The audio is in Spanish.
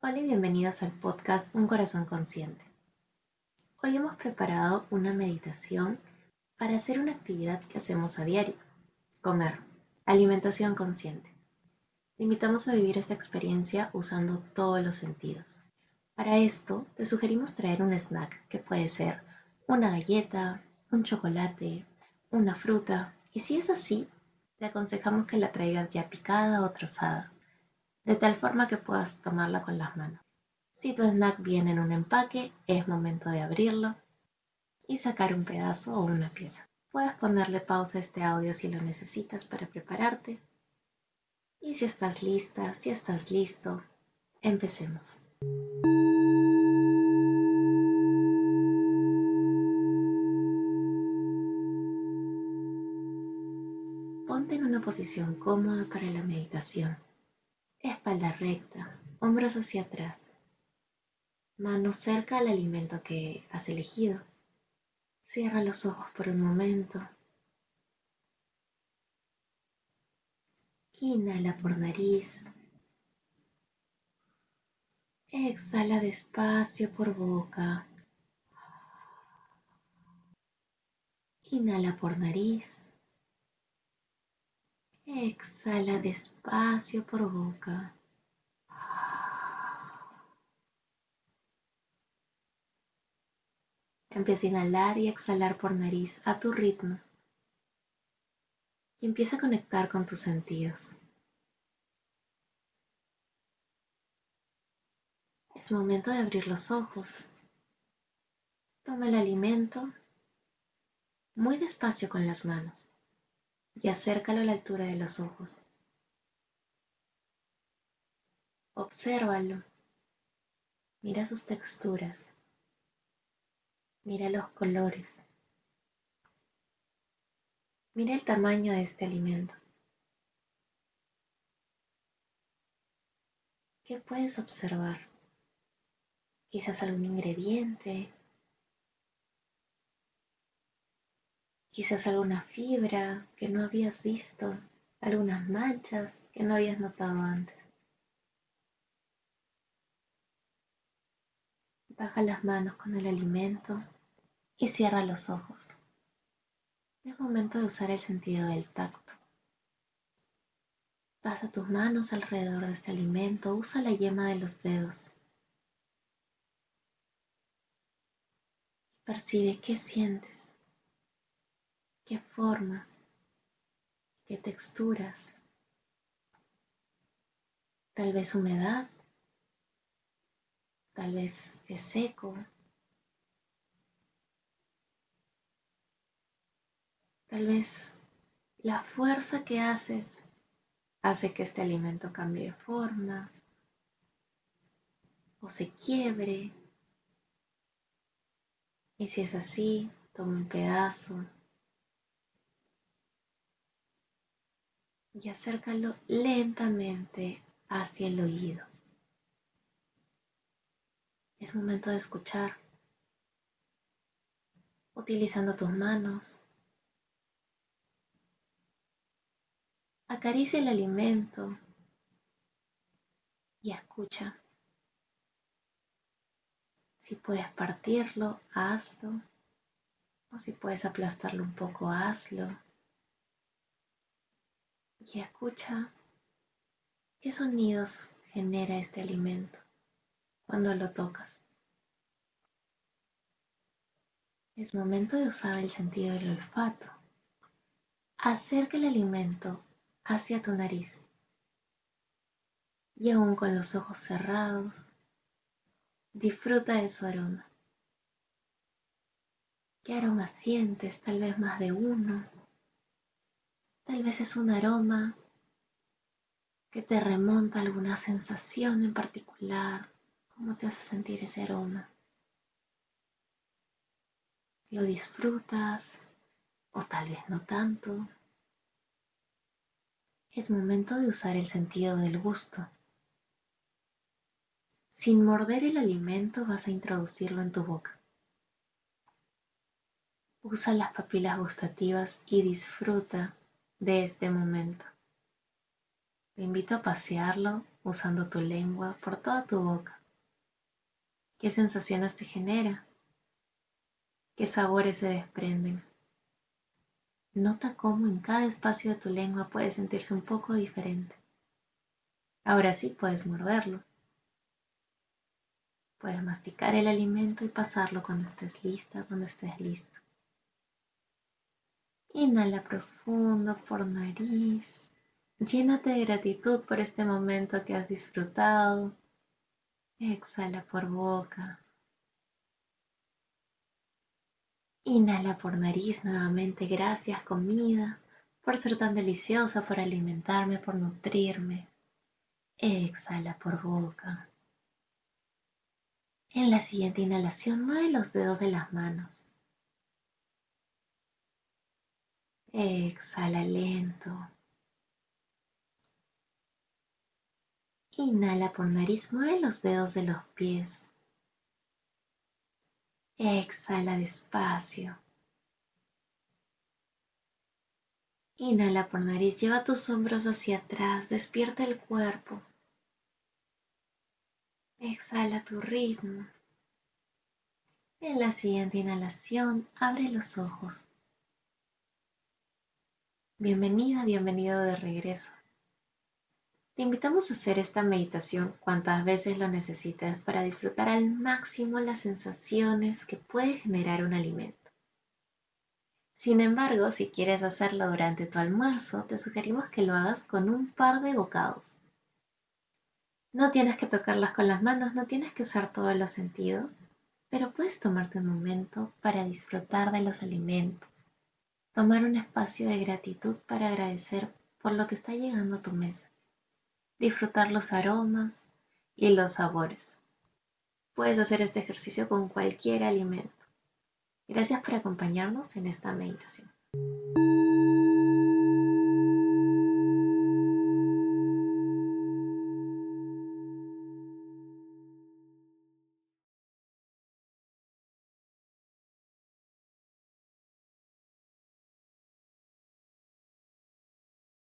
Hola y bienvenidos al podcast Un Corazón Consciente. Hoy hemos preparado una meditación para hacer una actividad que hacemos a diario, comer, alimentación consciente. Te invitamos a vivir esta experiencia usando todos los sentidos. Para esto, te sugerimos traer un snack que puede ser una galleta, un chocolate, una fruta, y si es así, te aconsejamos que la traigas ya picada o trozada de tal forma que puedas tomarla con las manos. Si tu snack viene en un empaque, es momento de abrirlo y sacar un pedazo o una pieza. Puedes ponerle pausa a este audio si lo necesitas para prepararte. Y si estás lista, si estás listo, empecemos. Ponte en una posición cómoda para la meditación espalda recta, hombros hacia atrás, manos cerca al alimento que has elegido. Cierra los ojos por un momento. Inhala por nariz. Exhala despacio por boca. Inhala por nariz. Exhala despacio por boca. Empieza a inhalar y exhalar por nariz a tu ritmo. Y empieza a conectar con tus sentidos. Es momento de abrir los ojos. Toma el alimento muy despacio con las manos y acércalo a la altura de los ojos. Obsérvalo. Mira sus texturas. Mira los colores. Mira el tamaño de este alimento. ¿Qué puedes observar? Quizás algún ingrediente, quizás alguna fibra que no habías visto, algunas manchas que no habías notado antes. Baja las manos con el alimento y cierra los ojos. Es momento de usar el sentido del tacto. Pasa tus manos alrededor de este alimento, usa la yema de los dedos. Percibe qué sientes qué formas, qué texturas, tal vez humedad, tal vez es seco, tal vez la fuerza que haces hace que este alimento cambie de forma o se quiebre. Y si es así, toma un pedazo y acércalo lentamente hacia el oído. Es momento de escuchar, utilizando tus manos. Acaricia el alimento y escucha. Si puedes partirlo, hazlo. O si puedes aplastarlo un poco, hazlo y escucha qué sonidos genera este alimento cuando lo tocas. Es momento de usar el sentido del olfato. Acerca el alimento hacia tu nariz y aún con los ojos cerrados, disfruta de su aroma. ¿Qué aroma sientes? Tal vez más de uno Tal vez es un aroma que te remonta a alguna sensación en particular. ¿Cómo te hace sentir ese aroma? ¿Lo disfrutas o tal vez no tanto? Es momento de usar el sentido del gusto. Sin morder el alimento vas a introducirlo en tu boca. Usa las papilas gustativas y disfruta de este momento. Te invito a pasearlo usando tu lengua por toda tu boca. ¿Qué sensaciones te genera? ¿Qué sabores se desprenden? Nota cómo en cada espacio de tu lengua puede sentirse un poco diferente. Ahora sí puedes morderlo. Puedes masticar el alimento y pasarlo cuando estés lista, cuando estés listo. Inhala profundo por nariz. Llénate de gratitud por este momento que has disfrutado. Exhala por boca. Inhala por nariz nuevamente. Gracias comida por ser tan deliciosa, por alimentarme, por nutrirme. Exhala por boca. En la siguiente inhalación mueve los dedos de las manos. Exhala lento. Inhala por nariz, mueve los dedos de los pies. Exhala despacio. Inhala por nariz, lleva tus hombros hacia atrás, despierta el cuerpo. Exhala tu ritmo. En la siguiente inhalación, abre los ojos. Bienvenida, bienvenido de regreso. Te invitamos a hacer esta meditación cuantas veces lo necesites para disfrutar al máximo las sensaciones que puede generar un alimento. Sin embargo, si quieres hacerlo durante tu almuerzo, te sugerimos que lo hagas con un par de bocados. No tienes que tocarlas con las manos, no tienes que usar todos los sentidos, pero puedes tomarte un momento para disfrutar de los alimentos, tomar un espacio de gratitud para agradecer por lo que está llegando a tu mesa, disfrutar los aromas y los sabores. Puedes hacer este ejercicio con cualquier alimento. Gracias por acompañarnos en esta meditación.